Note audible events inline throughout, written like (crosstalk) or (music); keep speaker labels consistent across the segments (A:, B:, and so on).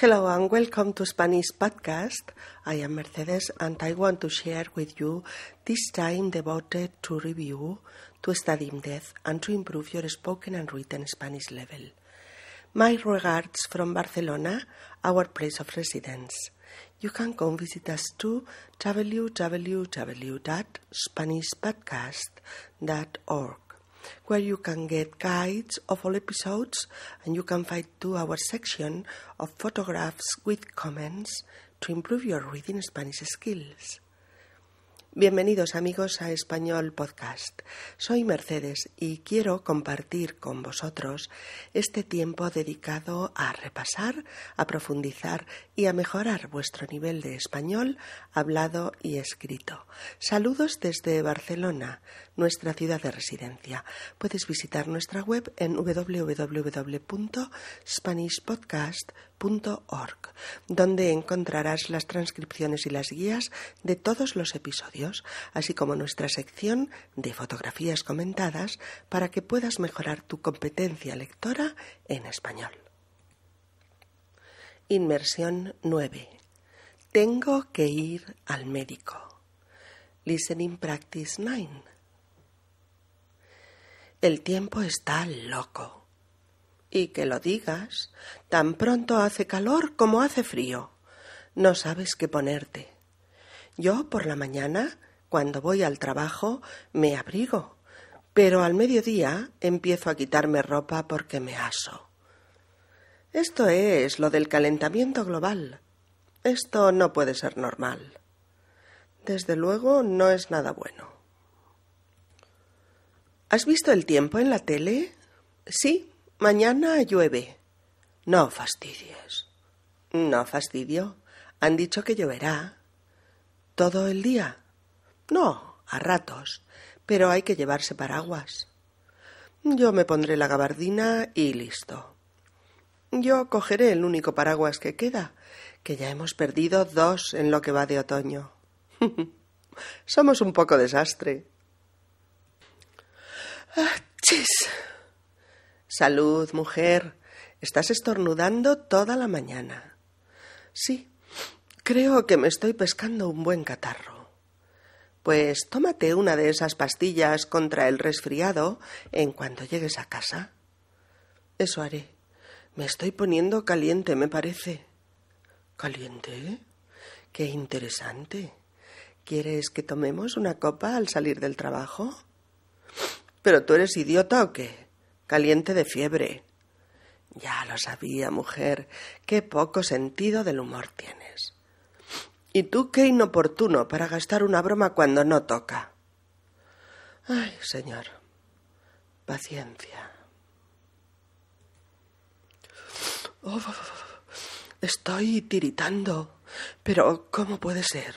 A: Hello and welcome to Spanish Podcast. I am Mercedes and I want to share with you this time devoted to review, to study in depth and to improve your spoken and written Spanish level. My regards from Barcelona, our place of residence. You can come visit us to www.spanishpodcast.org where you can get guides of all episodes and you can find two hour section of photographs with comments to improve your reading Spanish skills. Bienvenidos amigos a Español Podcast. Soy Mercedes y quiero compartir con vosotros este tiempo dedicado a repasar, a profundizar y a mejorar vuestro nivel de español hablado y escrito. Saludos desde Barcelona, nuestra ciudad de residencia. Puedes visitar nuestra web en www.spanishpodcast.org, donde encontrarás las transcripciones y las guías de todos los episodios así como nuestra sección de fotografías comentadas para que puedas mejorar tu competencia lectora en español. Inmersión 9. Tengo que ir al médico. Listening Practice 9. El tiempo está loco. Y que lo digas, tan pronto hace calor como hace frío. No sabes qué ponerte. Yo por la mañana, cuando voy al trabajo, me abrigo, pero al mediodía empiezo a quitarme ropa porque me aso. Esto es lo del calentamiento global. Esto no puede ser normal. Desde luego no es nada bueno. ¿Has visto el tiempo en la tele? Sí, mañana llueve. No fastidies. No fastidio. Han dicho que lloverá todo el día. No, a ratos, pero hay que llevarse paraguas. Yo me pondré la gabardina y listo. Yo cogeré el único paraguas que queda, que ya hemos perdido dos en lo que va de otoño. (laughs) Somos un poco desastre. ¡Chis! Salud, mujer. Estás estornudando toda la mañana. Sí, Creo que me estoy pescando un buen catarro. Pues tómate una de esas pastillas contra el resfriado en cuanto llegues a casa. Eso haré. Me estoy poniendo caliente, me parece. ¿Caliente? Qué interesante. ¿Quieres que tomemos una copa al salir del trabajo? ¿Pero tú eres idiota o qué? Caliente de fiebre. Ya lo sabía, mujer. Qué poco sentido del humor tienes. Y tú qué inoportuno para gastar una broma cuando no toca. Ay, señor. Paciencia. Estoy tiritando. Pero, ¿cómo puede ser?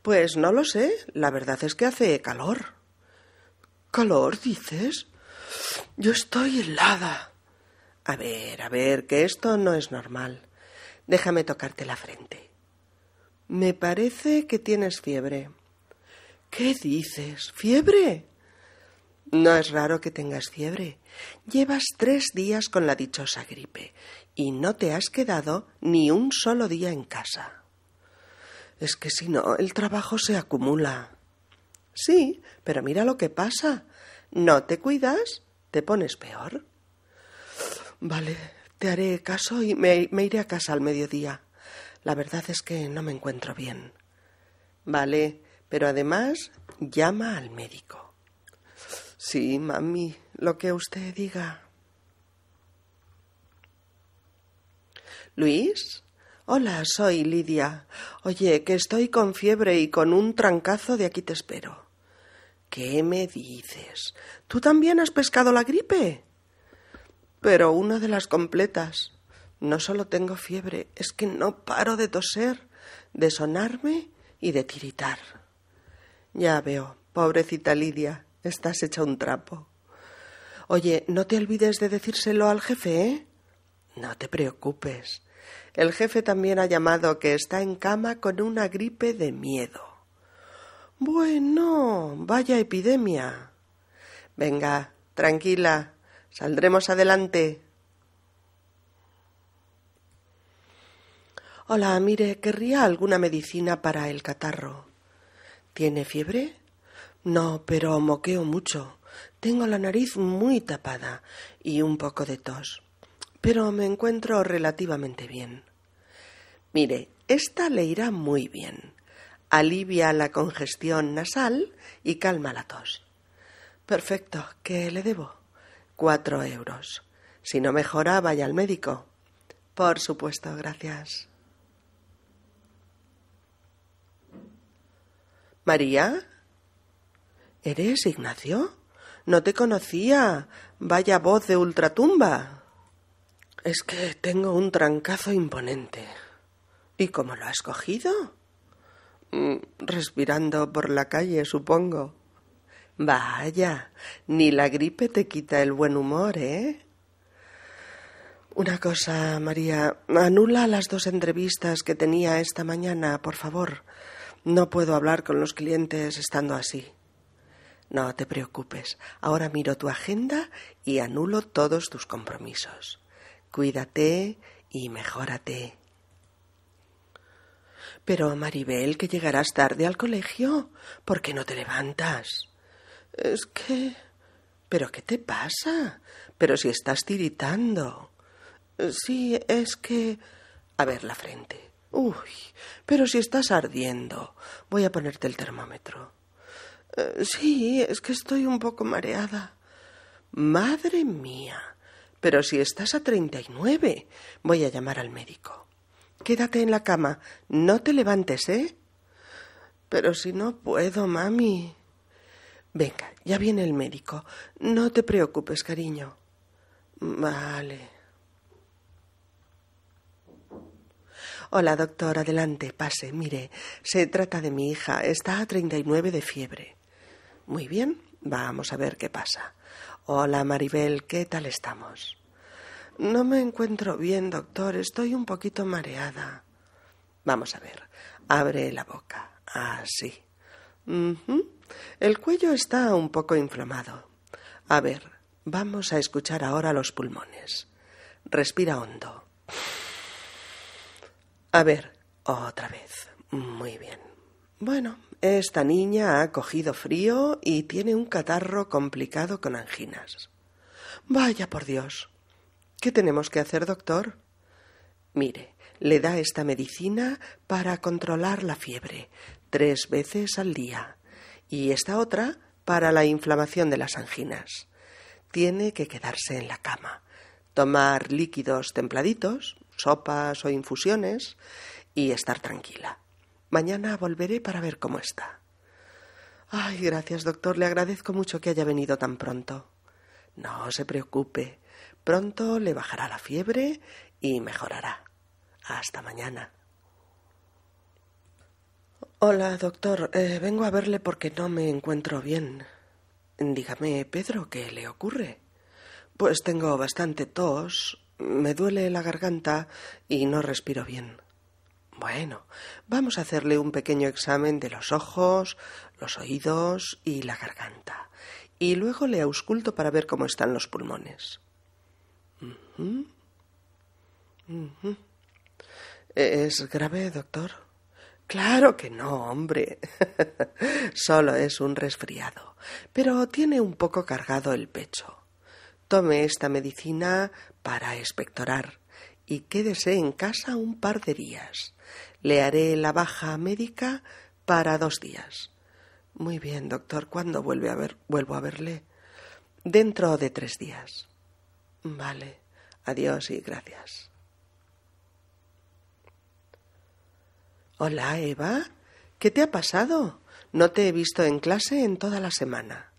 A: Pues no lo sé. La verdad es que hace calor. ¿Calor, dices? Yo estoy helada. A ver, a ver, que esto no es normal. Déjame tocarte la frente. Me parece que tienes fiebre. ¿Qué dices? ¿Fiebre? No es raro que tengas fiebre. Llevas tres días con la dichosa gripe y no te has quedado ni un solo día en casa. Es que si no, el trabajo se acumula. Sí, pero mira lo que pasa. No te cuidas, te pones peor. Vale, te haré caso y me, iré a casa al mediodía. La verdad es que no me encuentro bien. Vale, pero además llama al médico. Sí, mami, lo que usted diga. Luis. Hola, soy Lidia. Oye, que estoy con fiebre y con un trancazo de aquí te espero. ¿Qué me dices? ¿Tú también has pescado la gripe? Pero una de las completas. No solo tengo fiebre, es que no paro de toser, de sonarme y de tiritar. Ya veo, pobrecita Lidia, estás hecha un trapo. Oye, no te olvides de decírselo al jefe, ¿eh? No te preocupes. El jefe también ha llamado que está en cama con una gripe de miedo. Bueno, vaya epidemia. Venga, tranquila, saldremos adelante. Hola, mire, querría alguna medicina para el catarro. ¿Tiene fiebre? No, pero moqueo mucho. Tengo la nariz muy tapada y un poco de tos. Pero me encuentro relativamente bien. Mire, esta le irá muy bien. Alivia la congestión nasal y calma la tos. Perfecto. ¿Qué le debo? Cuatro euros. Si no mejora, vaya al médico. Por supuesto, gracias. María. ¿Eres Ignacio? No te conocía. Vaya voz de ultratumba. Es que tengo un trancazo imponente. ¿Y cómo lo has cogido? Mm, respirando por la calle, supongo. Vaya, ni la gripe te quita el buen humor, ¿eh? Una cosa, María, anula las dos entrevistas que tenía esta mañana, por favor. No puedo hablar con los clientes estando así. No te preocupes. Ahora miro tu agenda y anulo todos tus compromisos. Cuídate y mejórate. Pero, Maribel, que llegarás tarde al colegio. ¿Por qué no te levantas? Es que. ¿Pero qué te pasa? Pero si estás tiritando. Sí, es que... A ver la frente. Uy, pero si estás ardiendo. Voy a ponerte el termómetro. Eh, sí, es que estoy un poco mareada. Madre mía. Pero si estás a treinta y nueve. Voy a llamar al médico. Quédate en la cama. No te levantes, ¿eh? Pero si no puedo, mami. Venga, ya viene el médico. No te preocupes, cariño. Vale. Hola, doctor, adelante, pase. Mire, se trata de mi hija. Está a 39 de fiebre. Muy bien, vamos a ver qué pasa. Hola, Maribel, ¿qué tal estamos? No me encuentro bien, doctor. Estoy un poquito mareada. Vamos a ver. Abre la boca. Así. El cuello está un poco inflamado. A ver, vamos a escuchar ahora los pulmones. Respira hondo. A ver, otra vez. Muy bien. Bueno, esta niña ha cogido frío y tiene un catarro complicado con anginas. Vaya por Dios. ¿Qué tenemos que hacer, doctor? Mire, le da esta medicina para controlar la fiebre tres veces al día y esta otra para la inflamación de las anginas. Tiene que quedarse en la cama, tomar líquidos templaditos, sopas o infusiones y estar tranquila. Mañana volveré para ver cómo está. Ay, gracias, doctor. Le agradezco mucho que haya venido tan pronto. No se preocupe. Pronto le bajará la fiebre y mejorará. Hasta mañana. Hola, doctor. Eh, vengo a verle porque no me encuentro bien. Dígame, Pedro, ¿qué le ocurre? Pues tengo bastante tos, me duele la garganta y no respiro bien. Bueno, vamos a hacerle un pequeño examen de los ojos, los oídos y la garganta. Y luego le ausculto para ver cómo están los pulmones. ¿Es grave, doctor? Claro que no, hombre. (laughs) Solo es un resfriado, pero tiene un poco cargado el pecho. Tome esta medicina para expectorar y quédese en casa un par de días. Le haré la baja médica para dos días. Muy bien, doctor. ¿Cuándo vuelve a ver, vuelvo a verle? Dentro de tres días. Vale. Adiós y gracias. Hola, Eva. ¿Qué te ha pasado? No te he visto en clase en toda la semana.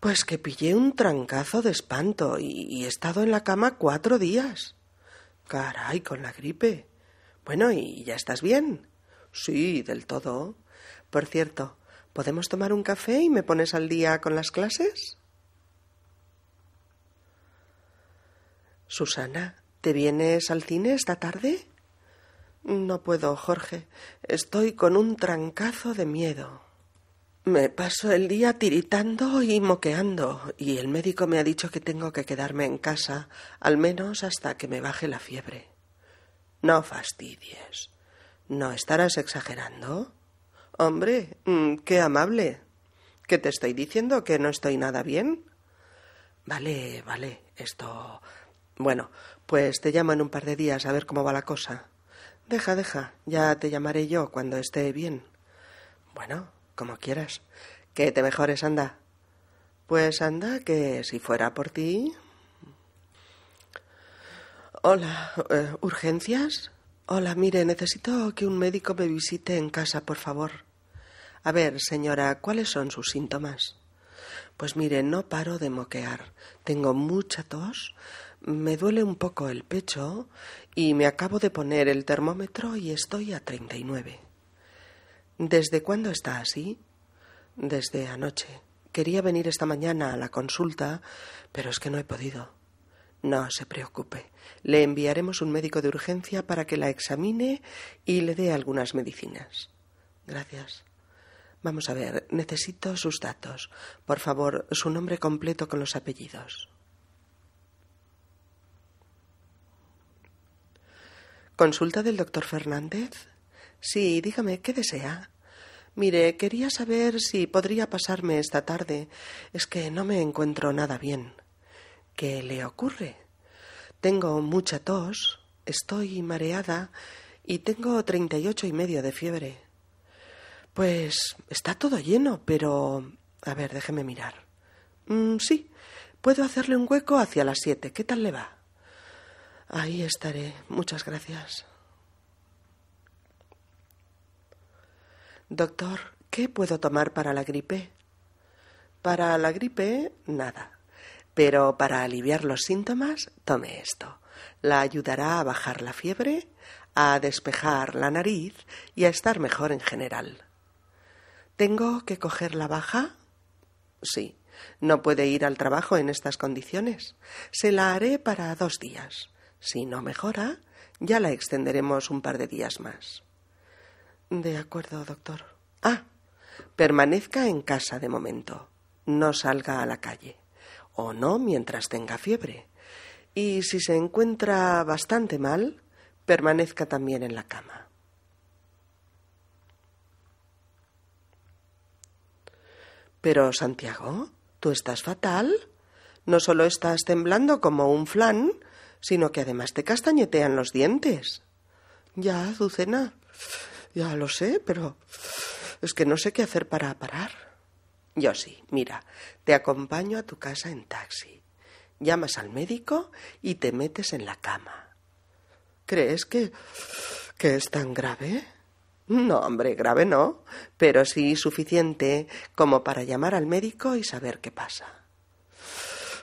A: Pues que pillé un trancazo de espanto y, he estado en la cama cuatro días. Caray, con la gripe. Bueno, ¿y ya estás bien? Sí, del todo. Por cierto, ¿podemos tomar un café y me pones al día con las clases? Susana, ¿te vienes al cine esta tarde? No puedo, Jorge. Estoy con un trancazo de miedo. Me paso el día tiritando y moqueando, y el médico me ha dicho que tengo que quedarme en casa, al menos hasta que me baje la fiebre. No fastidies. ¿No estarás exagerando? Hombre, mm, qué amable. ¿Qué te estoy diciendo? ¿Que no estoy nada bien? Vale, vale, esto. Bueno, pues te llamo en un par de días a ver cómo va la cosa. Deja, deja, ya te llamaré yo cuando esté bien. Bueno, como quieras. Que te mejores, anda. Pues anda, que si fuera por ti. Hola, eh, ¿urgencias? Hola, mire, necesito que un médico me visite en casa, por favor. A ver, señora, ¿cuáles son sus síntomas? Pues mire, no paro de moquear. Tengo mucha tos, me duele un poco el pecho y me acabo de poner el termómetro y estoy a treinta y nueve. ¿Desde cuándo está así? Desde anoche. Quería venir esta mañana a la consulta, pero es que no he podido. No se preocupe. Le enviaremos un médico de urgencia para que la examine y le dé algunas medicinas. Gracias. Vamos a ver, necesito sus datos. Por favor, su nombre completo con los apellidos. ¿Consulta del doctor Fernández? Sí, dígame, ¿qué desea? Mire, quería saber si podría pasarme esta tarde. Es que no me encuentro nada bien. ¿Qué le ocurre? Tengo mucha tos, estoy mareada y tengo treinta y ocho y medio de fiebre. Pues está todo lleno, pero. A ver, déjeme mirar. Mm, sí, puedo hacerle un hueco hacia las siete. ¿Qué tal le va? Ahí estaré. Muchas gracias. Doctor, ¿qué puedo tomar para la gripe? Para la gripe, nada. Pero para aliviar los síntomas, tome esto. La ayudará a bajar la fiebre, a despejar la nariz y a estar mejor en general. ¿Tengo que coger la baja? Sí. No puede ir al trabajo en estas condiciones. Se la haré para dos días. Si no mejora, ya la extenderemos un par de días más. De acuerdo, doctor. Ah, permanezca en casa de momento. No salga a la calle. O no mientras tenga fiebre. Y si se encuentra bastante mal, permanezca también en la cama. Pero, Santiago, tú estás fatal. No solo estás temblando como un flan, sino que además te castañetean los dientes. Ya, Azucena, ya lo sé, pero es que no sé qué hacer para parar. Yo sí, mira, te acompaño a tu casa en taxi. Llamas al médico y te metes en la cama. ¿Crees que que es tan grave? No, hombre, grave no, pero sí suficiente como para llamar al médico y saber qué pasa.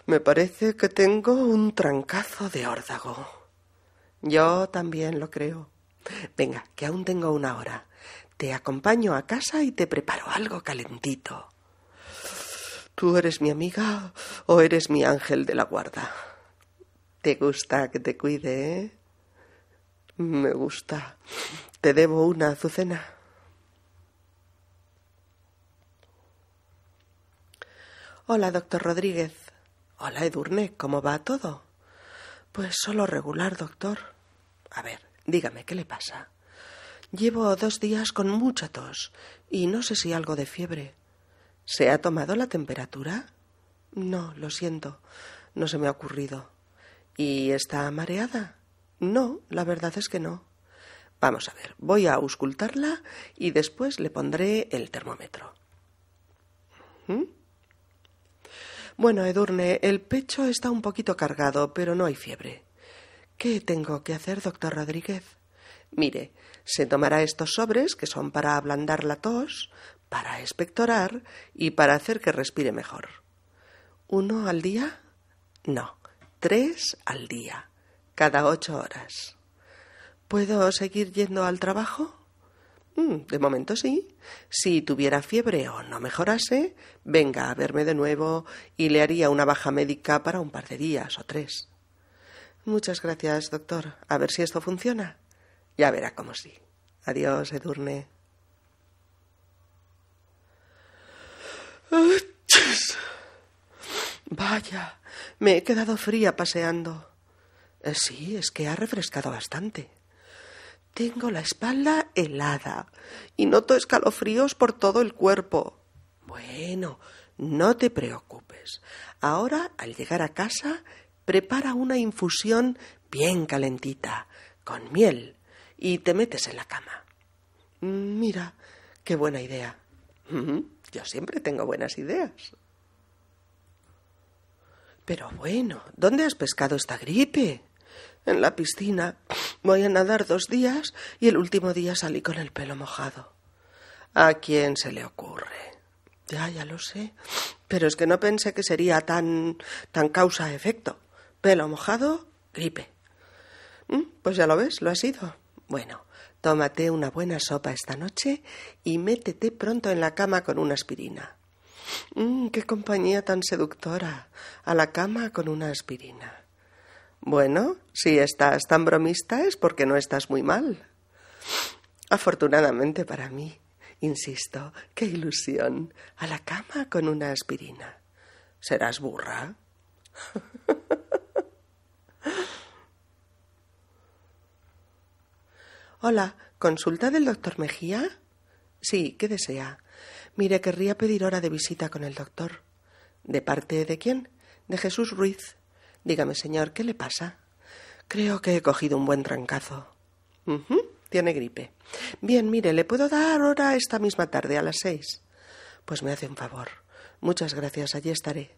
A: Me parece que tengo un trancazo de órdago. Yo también lo creo. Venga, que aún tengo una hora. Te acompaño a casa y te preparo algo calentito. ¿Tú eres mi amiga o eres mi ángel de la guarda? ¿Te gusta que te cuide, eh? Me gusta. Te debo una, Azucena. Hola, doctor Rodríguez. Hola, Edurne. ¿Cómo va todo? Pues solo regular, doctor. A ver, Dígame, ¿qué le pasa? Llevo dos días con mucha tos y no sé si algo de fiebre. ¿Se ha tomado la temperatura? No, lo siento. No se me ha ocurrido. ¿Y está mareada? No, la verdad es que no. Vamos a ver, voy a auscultarla y después le pondré el termómetro. ¿Mm? Bueno, Edurne, el pecho está un poquito cargado, pero no hay fiebre. ¿Qué tengo que hacer, doctor Rodríguez? Mire, se tomará estos sobres que son para ablandar la tos, para expectorar y para hacer que respire mejor. ¿Uno al día? No, tres al día, cada ocho horas. ¿Puedo seguir yendo al trabajo? Mm, de momento sí. Si tuviera fiebre o no mejorase, venga a verme de nuevo y le haría una baja médica para un par de días o tres. Muchas gracias, doctor. A ver si esto funciona. Ya verá cómo sí. Adiós, Edurne. Vaya, me he quedado fría paseando. Eh, sí, es que ha refrescado bastante. Tengo la espalda helada y noto escalofríos por todo el cuerpo. Bueno, no te preocupes. Ahora, al llegar a casa, prepara una infusión bien calentita, con miel, y te metes en la cama. Mira, qué buena idea. Yo siempre tengo buenas ideas. Pero bueno, ¿dónde has pescado esta gripe? En la piscina. Voy a nadar dos días y el último día salí con el pelo mojado. ¿A quién se le ocurre? Ya, ya lo sé. Pero es que no pensé que sería tan tan causa-efecto. Pelo mojado, gripe. Mm, pues ya lo ves, lo ha sido. Bueno, tómate una buena sopa esta noche y métete pronto en la cama con una aspirina. Mm, qué compañía tan seductora. A la cama con una aspirina. Bueno, si estás tan bromista es porque no estás muy mal. Afortunadamente para mí, insisto, qué ilusión. A la cama con una aspirina. ¿Serás burra? (laughs) Hola, ¿consulta del doctor Mejía? Sí, ¿qué desea? Mire, querría pedir hora de visita con el doctor. ¿De parte de quién? De Jesús Ruiz. Dígame, señor, ¿qué le pasa? Creo que he cogido un buen trancazo. Tiene gripe. Bien, mire, ¿le puedo dar hora esta misma tarde a las seis? Pues me hace un favor. Muchas gracias, allí estaré.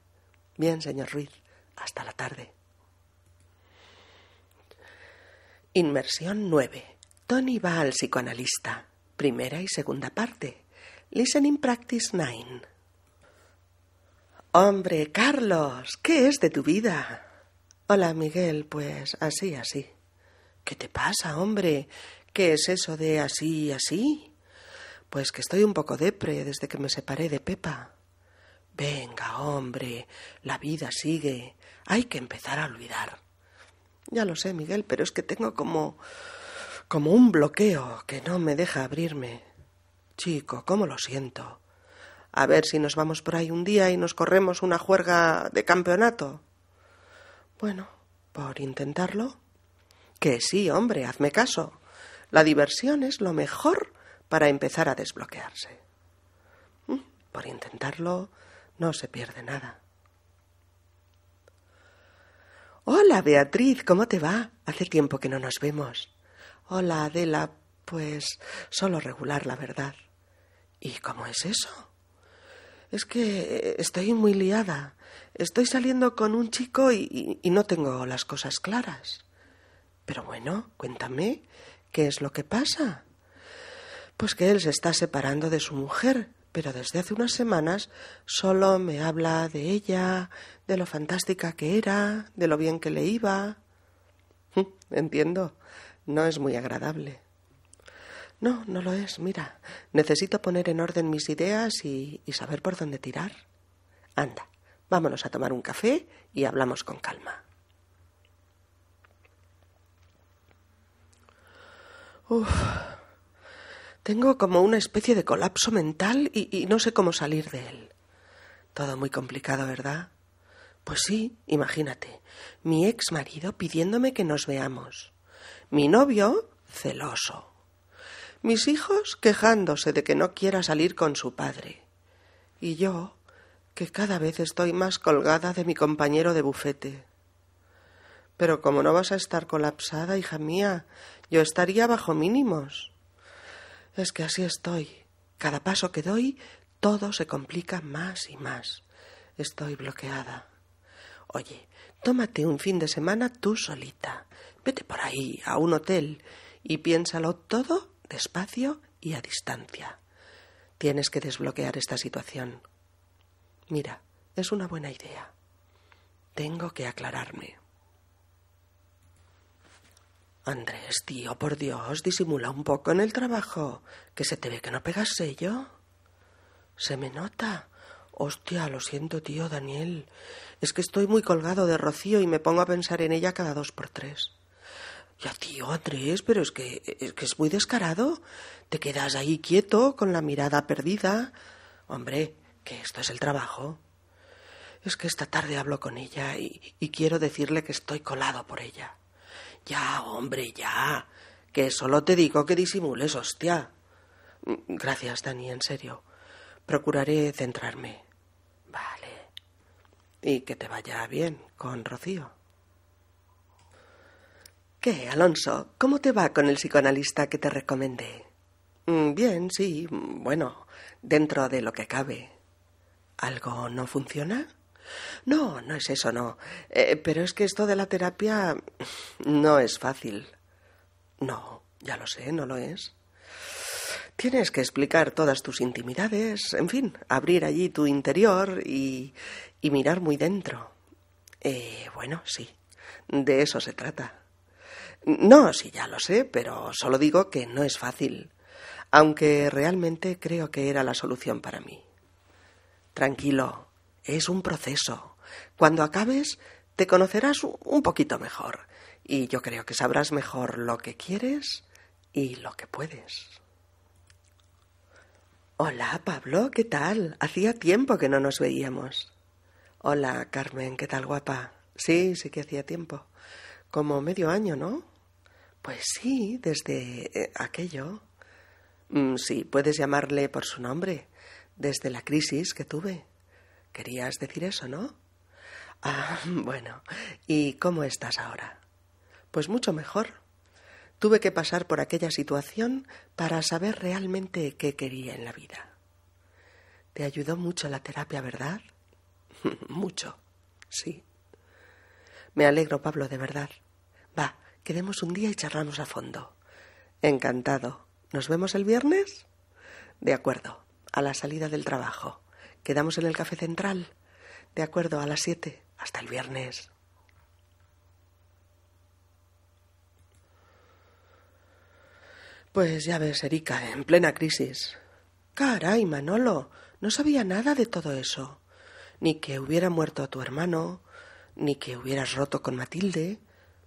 A: Bien, señor Ruiz. Hasta la tarde. Inmersión 9. Tony va al psicoanalista. Primera y segunda parte. Listening Practice 9. Hombre, Carlos, ¿qué es de tu vida? Hola, Miguel, pues así, así. ¿Qué te pasa, hombre? ¿Qué es eso de así, así? Pues que estoy un poco depre desde que me separé de Pepa. Venga, hombre, la vida sigue. Hay que empezar a olvidar. Ya lo sé, Miguel, pero es que tengo como como un bloqueo que no me deja abrirme. Chico, cómo lo siento. A ver si nos vamos por ahí un día y nos corremos una juerga de campeonato. Bueno, por intentarlo. Que sí, hombre, hazme caso. La diversión es lo mejor para empezar a desbloquearse. Mm, por intentarlo no se pierde nada. Hola, Beatriz, ¿cómo te va? Hace tiempo que no nos vemos. Hola, Adela, pues solo regular, la verdad. ¿Y cómo es eso? Es que estoy muy liada. Estoy saliendo con un chico y, no tengo las cosas claras. Pero bueno, cuéntame, ¿qué es lo que pasa? Pues que él se está separando de su mujer, pero desde hace unas semanas solo me habla de ella, de lo fantástica que era, de lo bien que le iba. Entiendo, no es muy agradable. No, no lo es. Mira, necesito poner en orden mis ideas y, saber por dónde tirar. Anda, vámonos a tomar un café y hablamos con calma. Uf, tengo como una especie de colapso mental y, y no sé cómo salir de él. Todo muy complicado, ¿verdad? Pues sí, imagínate, mi ex marido pidiéndome que nos veamos. Mi novio celoso mis hijos quejándose de que no quiera salir con su padre, y yo, que cada vez estoy más colgada de mi compañero de bufete. Pero como no vas a estar colapsada, hija mía, yo estaría bajo mínimos. Es que así estoy. Cada paso que doy, todo se complica más y más. Estoy bloqueada. Oye, tómate un fin de semana tú solita. Vete por ahí, a un hotel, y piénsalo todo despacio y a distancia. Tienes que desbloquear esta situación. Mira, es una buena idea. Tengo que aclararme. Andrés, tío, por Dios, disimula un poco en el trabajo, que se te ve que no pegas sello. Se me nota. Hostia, lo siento, tío, Daniel. Es que estoy muy colgado de Rocío y me pongo a pensar en ella cada dos por tres. Ya, tío, Andrés, pero es que, es que es muy descarado. Te quedas ahí quieto, con la mirada perdida. Hombre, que esto es el trabajo. Es que esta tarde hablo con ella y, y quiero decirle que estoy colado por ella. Ya, hombre, ya. Que solo te digo que disimules, hostia. Gracias, Dani, en serio. Procuraré centrarme. Vale. Y que te vaya bien con Rocío. ¿Qué, Alonso? ¿Cómo te va con el psicoanalista que te recomendé? Mm, bien, sí. Bueno, dentro de lo que cabe. ¿Algo no funciona? No, no es eso, no. Eh, pero es que esto de la terapia no es fácil. No, ya lo sé, no lo es. Tienes que explicar todas tus intimidades, en fin, abrir allí tu interior y, y mirar muy dentro. Eh, bueno, sí, de eso se trata. No, sí, ya lo sé, pero solo digo que no es fácil, aunque realmente creo que era la solución para mí. Tranquilo, es un proceso. Cuando acabes, te conocerás un poquito mejor, y yo creo que sabrás mejor lo que quieres y lo que puedes. Hola, Pablo, ¿qué tal? Hacía tiempo que no nos veíamos. Hola, Carmen, ¿qué tal, guapa? Sí, sí que hacía tiempo. Como medio año, ¿no? Pues sí, desde eh, aquello. Mm, sí, puedes llamarle por su nombre, desde la crisis que tuve. Querías decir eso, ¿no? Ah, (laughs) bueno. ¿Y cómo estás ahora? Pues mucho mejor. Tuve que pasar por aquella situación para saber realmente qué quería en la vida. Te ayudó mucho la terapia, ¿verdad? (laughs) mucho, sí. Me alegro, Pablo, de verdad. Va, quedemos un día y charlamos a fondo. Encantado. ¿Nos vemos el viernes? De acuerdo, a la salida del trabajo. Quedamos en el café central. De acuerdo, a las siete. Hasta el viernes. Pues ya ves, Erika, en plena crisis. Caray, Manolo, no sabía nada de todo eso. Ni que hubiera muerto a tu hermano, ni que hubieras roto con Matilde,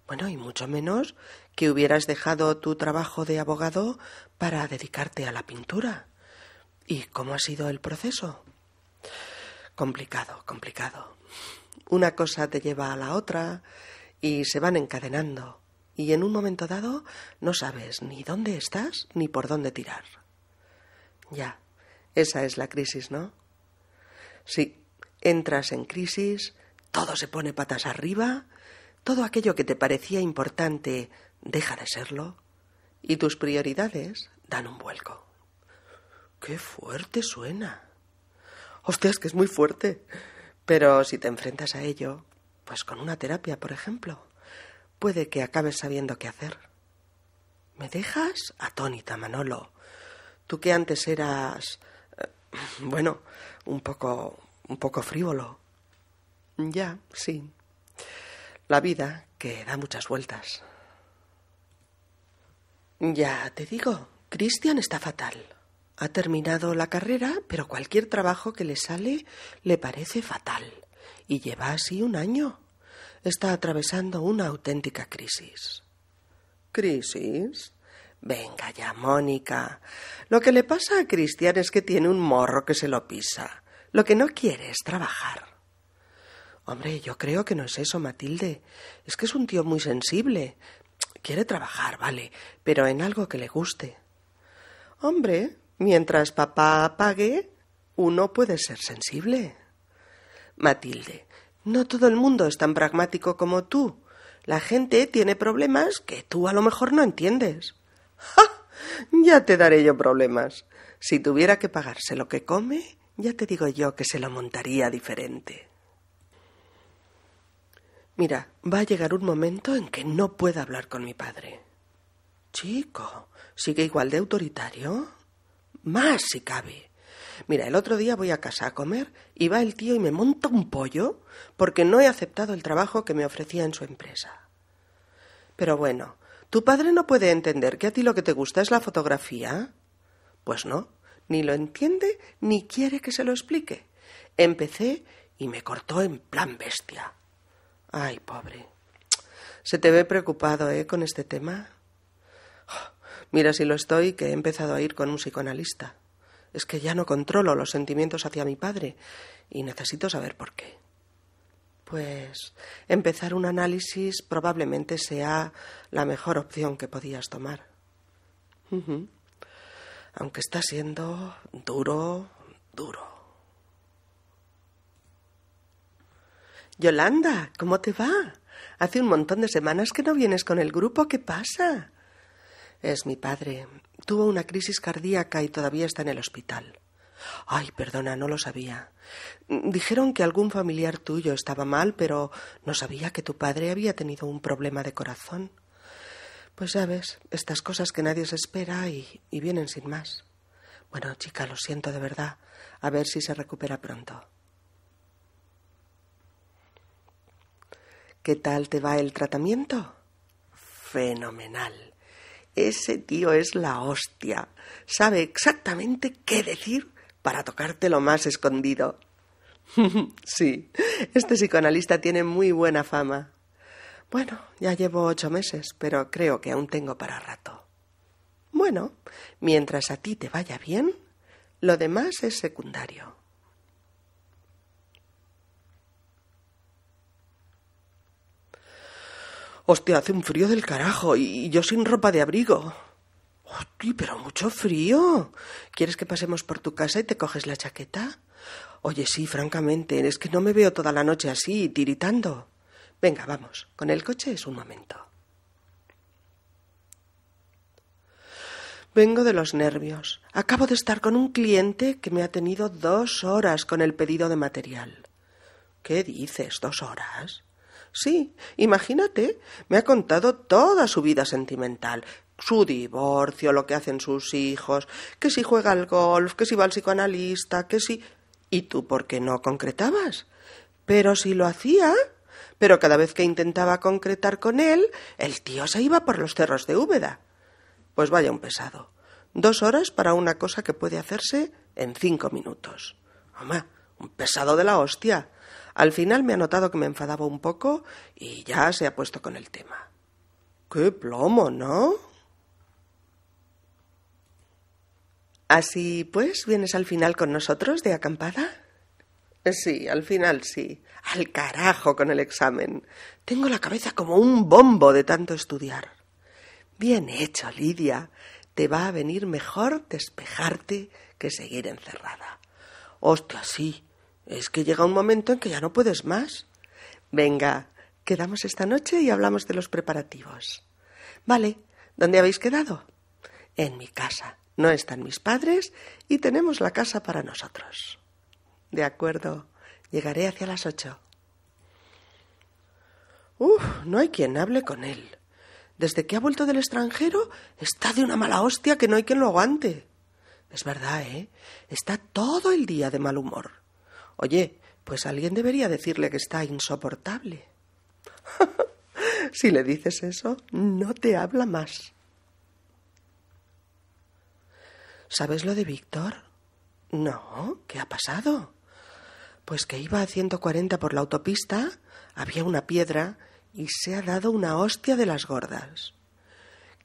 A: bueno, y mucho menos que hubieras dejado tu trabajo de abogado para dedicarte a la pintura. ¿Y cómo ha sido el proceso? Complicado, complicado. Una cosa te lleva a la otra y se van encadenando y en un momento dado no sabes ni dónde estás ni por dónde tirar. Ya, esa es la crisis, ¿no? Sí, entras en crisis, todo se pone patas arriba, todo aquello que te parecía importante deja de serlo y tus prioridades dan un vuelco. ¡Qué fuerte suena! Hostia, es que es muy fuerte. Pero si te enfrentas a ello, pues con una terapia, por ejemplo, puede que acabes sabiendo qué hacer. ¿Me dejas? Atónita, Manolo. Tú que antes eras. Eh, bueno, un poco. un poco frívolo. Ya, sí. La vida que da muchas vueltas. Ya te digo, Cristian está fatal. Ha terminado la carrera, pero cualquier trabajo que le sale le parece fatal. Y lleva así un año está atravesando una auténtica crisis. ¿Crisis? Venga ya, Mónica. Lo que le pasa a Cristian es que tiene un morro que se lo pisa. Lo que no quiere es trabajar. Hombre, yo creo que no es eso, Matilde. Es que es un tío muy sensible. Quiere trabajar, vale, pero en algo que le guste. Hombre, mientras papá pague, uno puede ser sensible. Matilde, no todo el mundo es tan pragmático como tú. La gente tiene problemas que tú a lo mejor no entiendes. ¡Ja! Ya te daré yo problemas. Si tuviera que pagarse lo que come, ya te digo yo que se lo montaría diferente. Mira, va a llegar un momento en que no pueda hablar con mi padre. Chico, ¿sigue igual de autoritario? Más si cabe. Mira, el otro día voy a casa a comer y va el tío y me monta un pollo porque no he aceptado el trabajo que me ofrecía en su empresa. Pero bueno, ¿tu padre no puede entender que a ti lo que te gusta es la fotografía? Pues no, ni lo entiende ni quiere que se lo explique. Empecé y me cortó en plan bestia. Ay, pobre. Se te ve preocupado, ¿eh? con este tema. Mira si lo estoy, que he empezado a ir con un psicoanalista. Es que ya no controlo los sentimientos hacia mi padre y necesito saber por qué. Pues empezar un análisis probablemente sea la mejor opción que podías tomar. Aunque está siendo duro, duro. Yolanda, ¿cómo te va? Hace un montón de semanas que no vienes con el grupo. ¿Qué pasa? Es mi padre. Tuvo una crisis cardíaca y todavía está en el hospital. Ay, perdona, no lo sabía. Dijeron que algún familiar tuyo estaba mal, pero no sabía que tu padre había tenido un problema de corazón. Pues ya ves, estas cosas que nadie se espera y, y vienen sin más. Bueno, chica, lo siento de verdad. A ver si se recupera pronto. ¿Qué tal te va el tratamiento? Fenomenal. Ese tío es la hostia. Sabe exactamente qué decir para tocarte lo más escondido. (laughs) sí, este psicoanalista tiene muy buena fama. Bueno, ya llevo ocho meses, pero creo que aún tengo para rato. Bueno, mientras a ti te vaya bien, lo demás es secundario. Hostia, hace un frío del carajo y yo sin ropa de abrigo. Hostia, pero mucho frío. ¿Quieres que pasemos por tu casa y te coges la chaqueta? Oye, sí, francamente, es que no me veo toda la noche así, tiritando. Venga, vamos, con el coche es un momento. Vengo de los nervios. Acabo de estar con un cliente que me ha tenido dos horas con el pedido de material. ¿Qué dices? ¿Dos horas? Sí, imagínate, me ha contado toda su vida sentimental, su divorcio, lo que hacen sus hijos, que si juega al golf, que si va al psicoanalista, que si... ¿Y tú por qué no concretabas? Pero si lo hacía. Pero cada vez que intentaba concretar con él, el tío se iba por los cerros de Úbeda. Pues vaya un pesado. Dos horas para una cosa que puede hacerse en cinco minutos. Mamá, un pesado de la hostia. Al final me ha notado que me enfadaba un poco y ya se ha puesto con el tema. Qué plomo, ¿no? Así pues, ¿vienes al final con nosotros de acampada? Sí, al final sí. Al carajo con el examen. Tengo la cabeza como un bombo de tanto estudiar. Bien hecho, Lidia. Te va a venir mejor despejarte que seguir encerrada. Hostia, sí. Es que llega un momento en que ya no puedes más. Venga, quedamos esta noche y hablamos de los preparativos. Vale, ¿dónde habéis quedado? En mi casa. No están mis padres y tenemos la casa para nosotros. De acuerdo, llegaré hacia las ocho. Uf, no hay quien hable con él. Desde que ha vuelto del extranjero está de una mala hostia que no hay quien lo aguante. Es verdad, ¿eh? Está todo el día de mal humor. Oye, pues alguien debería decirle que está insoportable. (laughs) si le dices eso, no te habla más. ¿Sabes lo de Víctor? No, ¿qué ha pasado? Pues que iba a 140 por la autopista, había una piedra y se ha dado una hostia de las gordas.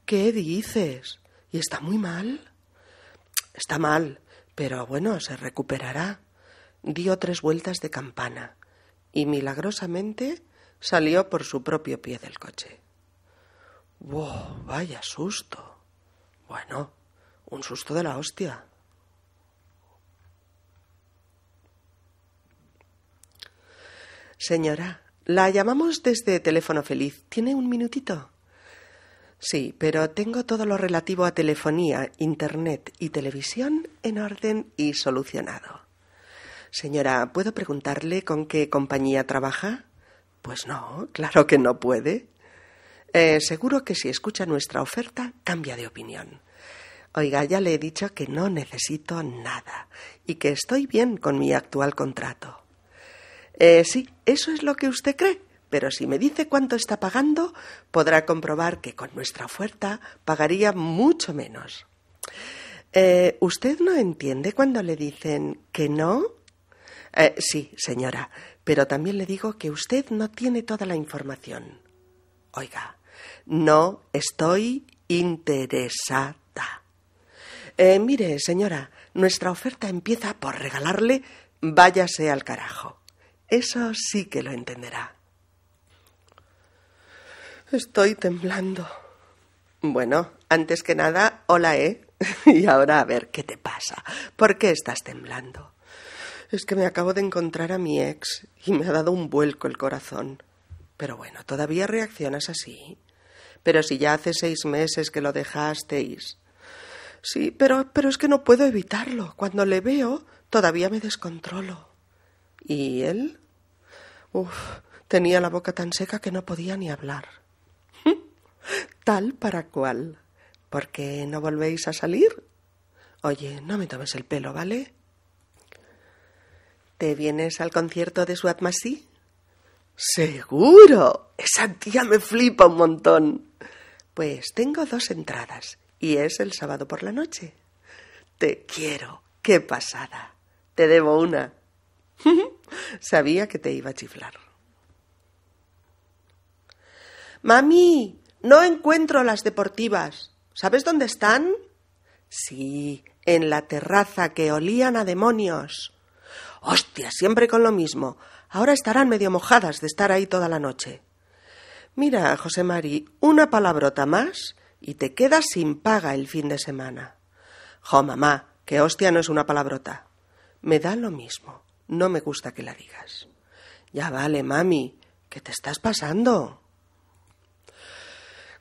A: ¿Qué dices? ¿Y está muy mal? Está mal, pero bueno, se recuperará. Dio tres vueltas de campana y milagrosamente salió por su propio pie del coche. ¡Wow! Vaya susto. Bueno, un susto de la hostia. Señora, la llamamos desde teléfono feliz. ¿Tiene un minutito? Sí, pero tengo todo lo relativo a telefonía, internet y televisión en orden y solucionado. Señora, ¿puedo preguntarle con qué compañía trabaja? Pues no, claro que no puede. Eh, seguro que si escucha nuestra oferta cambia de opinión. Oiga, ya le he dicho que no necesito nada y que estoy bien con mi actual contrato. Eh, sí, eso es lo que usted cree, pero si me dice cuánto está pagando, podrá comprobar que con nuestra oferta pagaría mucho menos. Eh, ¿Usted no entiende cuando le dicen que no? Eh, sí, señora, pero también le digo que usted no tiene toda la información. Oiga, no estoy interesada. Eh, mire, señora, nuestra oferta empieza por regalarle váyase al carajo. Eso sí que lo entenderá. Estoy temblando. Bueno, antes que nada, hola, ¿eh? (laughs) y ahora a ver, ¿qué te pasa? ¿Por qué estás temblando? Es que me acabo de encontrar a mi ex y me ha dado un vuelco el corazón. Pero bueno, ¿todavía reaccionas así? Pero si ya hace seis meses que lo dejasteis. Sí, pero, pero es que no puedo evitarlo. Cuando le veo, todavía me descontrolo. ¿Y él? Uf, tenía la boca tan seca que no podía ni hablar. (laughs) Tal para cual. ¿Por qué no volvéis a salir? Oye, no me tomes el pelo, ¿vale? ¿Te vienes al concierto de Suat Masí? Seguro. Esa tía me flipa un montón. Pues tengo dos entradas y es el sábado por la noche. Te quiero. Qué pasada. Te debo una. (laughs) Sabía que te iba a chiflar. Mami, no encuentro las deportivas. ¿Sabes dónde están? Sí, en la terraza que olían a demonios. Hostia, siempre con lo mismo. Ahora estarán medio mojadas de estar ahí toda la noche. Mira, José Mari, una palabrota más y te quedas sin paga el fin de semana. Jo, mamá, que hostia no es una palabrota. Me da lo mismo. No me gusta que la digas. Ya vale, mami, ¿qué te estás pasando?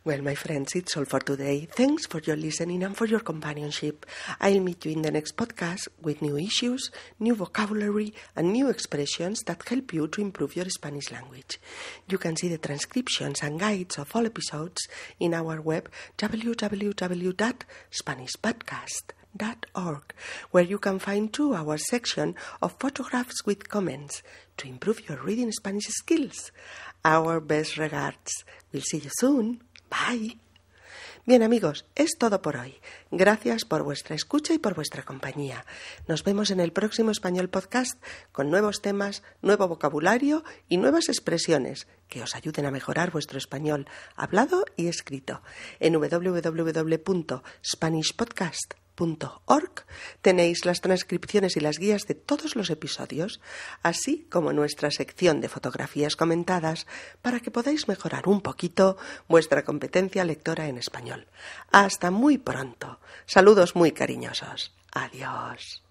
A: Well, my friends, it's all for today. Thanks for your listening and for your companionship. I'll meet you in the next podcast with new issues, new vocabulary, and new expressions that help you to improve your Spanish language. You can see the transcriptions and guides of all episodes in our web www.spanishpodcast.org, where you can find too our section of photographs with comments to improve your reading Spanish skills. Our best regards. We'll see you soon. Bye. Bien amigos, es todo por hoy. Gracias por vuestra escucha y por vuestra compañía. Nos vemos en el próximo Español Podcast con nuevos temas, nuevo vocabulario y nuevas expresiones que os ayuden a mejorar vuestro español hablado y escrito en www.spanishpodcast.com tenéis las transcripciones y las guías de todos los episodios, así como nuestra sección de fotografías comentadas para que podáis mejorar un poquito vuestra competencia lectora en español. Hasta muy pronto. Saludos muy cariñosos. Adiós.